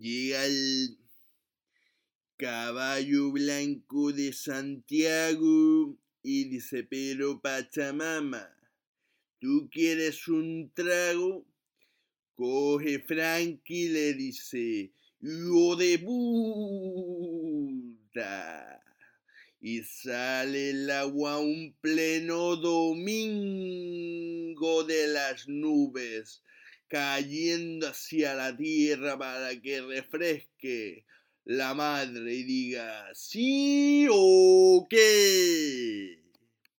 llega el caballo blanco de Santiago y dice, pero Pachamama, ¿tú quieres un trago? Coge Frankie y le dice, yo de puta. Y sale el agua un pleno domingo de las nubes, cayendo hacia la tierra para que refresque la madre y diga, sí o qué.